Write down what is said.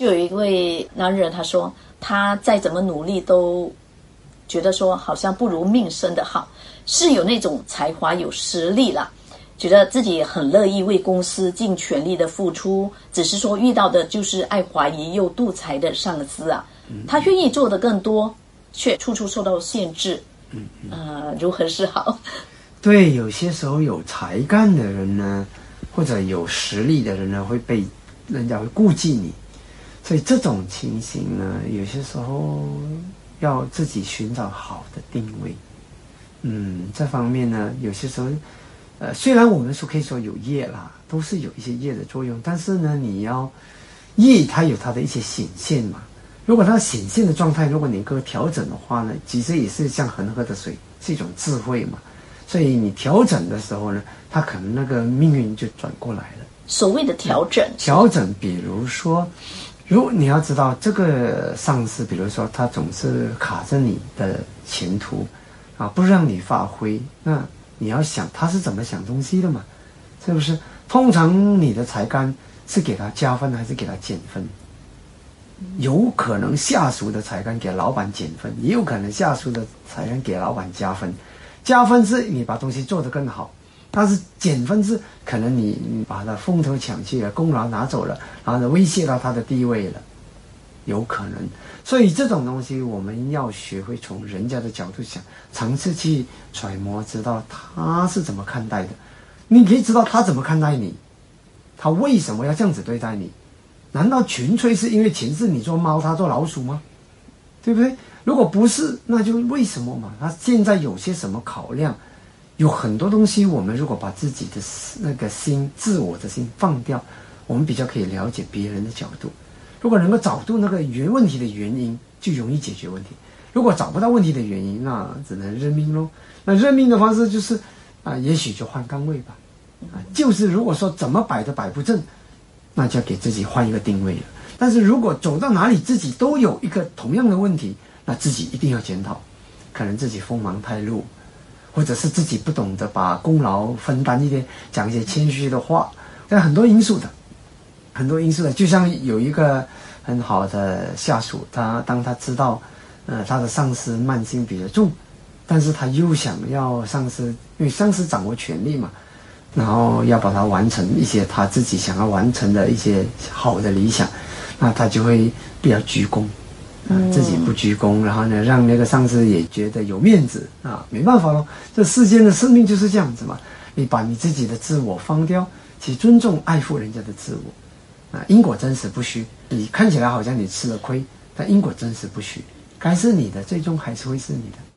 就有一位男人，他说他再怎么努力都觉得说好像不如命生的好，是有那种才华、有实力了，觉得自己很乐意为公司尽全力的付出，只是说遇到的就是爱怀疑又妒才的上司啊，他愿意做的更多，却处处受到限制。嗯，呃，如何是好？对，有些时候有才干的人呢，或者有实力的人呢，会被人家会顾忌你，所以这种情形呢，有些时候要自己寻找好的定位。嗯，这方面呢，有些时候，呃，虽然我们说可以说有业啦，都是有一些业的作用，但是呢，你要业它有它的一些显现嘛。如果它显现的状态，如果你够调整的话呢，其实也是像恒河的水，是一种智慧嘛。所以你调整的时候呢，它可能那个命运就转过来了。所谓的调整，调整，比如说，如果你要知道这个上司，比如说他总是卡着你的前途，啊，不让你发挥，那你要想他是怎么想东西的嘛？是不是？通常你的才干是给他加分还是给他减分？有可能下属的才干给老板减分，也有可能下属的才干给老板加分。加分是你把东西做得更好，但是减分是可能你你把他风头抢去了，功劳拿走了，然后威胁到他的地位了，有可能。所以这种东西我们要学会从人家的角度想，尝试去揣摩，知道他是怎么看待的。你可以知道他怎么看待你，他为什么要这样子对待你。难道纯粹是因为前世你做猫，他做老鼠吗？对不对？如果不是，那就为什么嘛？他现在有些什么考量？有很多东西，我们如果把自己的那个心、自我的心放掉，我们比较可以了解别人的角度。如果能够找到那个原问题的原因，就容易解决问题。如果找不到问题的原因，那只能认命喽。那认命的方式就是啊，也许就换岗位吧。啊，就是如果说怎么摆都摆不正。那就要给自己换一个定位了。但是如果走到哪里自己都有一个同样的问题，那自己一定要检讨，可能自己锋芒太露，或者是自己不懂得把功劳分担一点，讲一些谦虚的话，这很多因素的，很多因素的。就像有一个很好的下属，他当他知道，呃，他的上司慢性比较重，但是他又想要上司，因为上司掌握权力嘛。然后要把它完成一些他自己想要完成的一些好的理想，那他就会比较鞠躬，啊，自己不鞠躬，然后呢，让那个上司也觉得有面子啊，没办法喽，这世间的生命就是这样子嘛，你把你自己的自我放掉，去尊重爱护人家的自我，啊，因果真实不虚，你看起来好像你吃了亏，但因果真实不虚，该是你的，最终还是会是你的。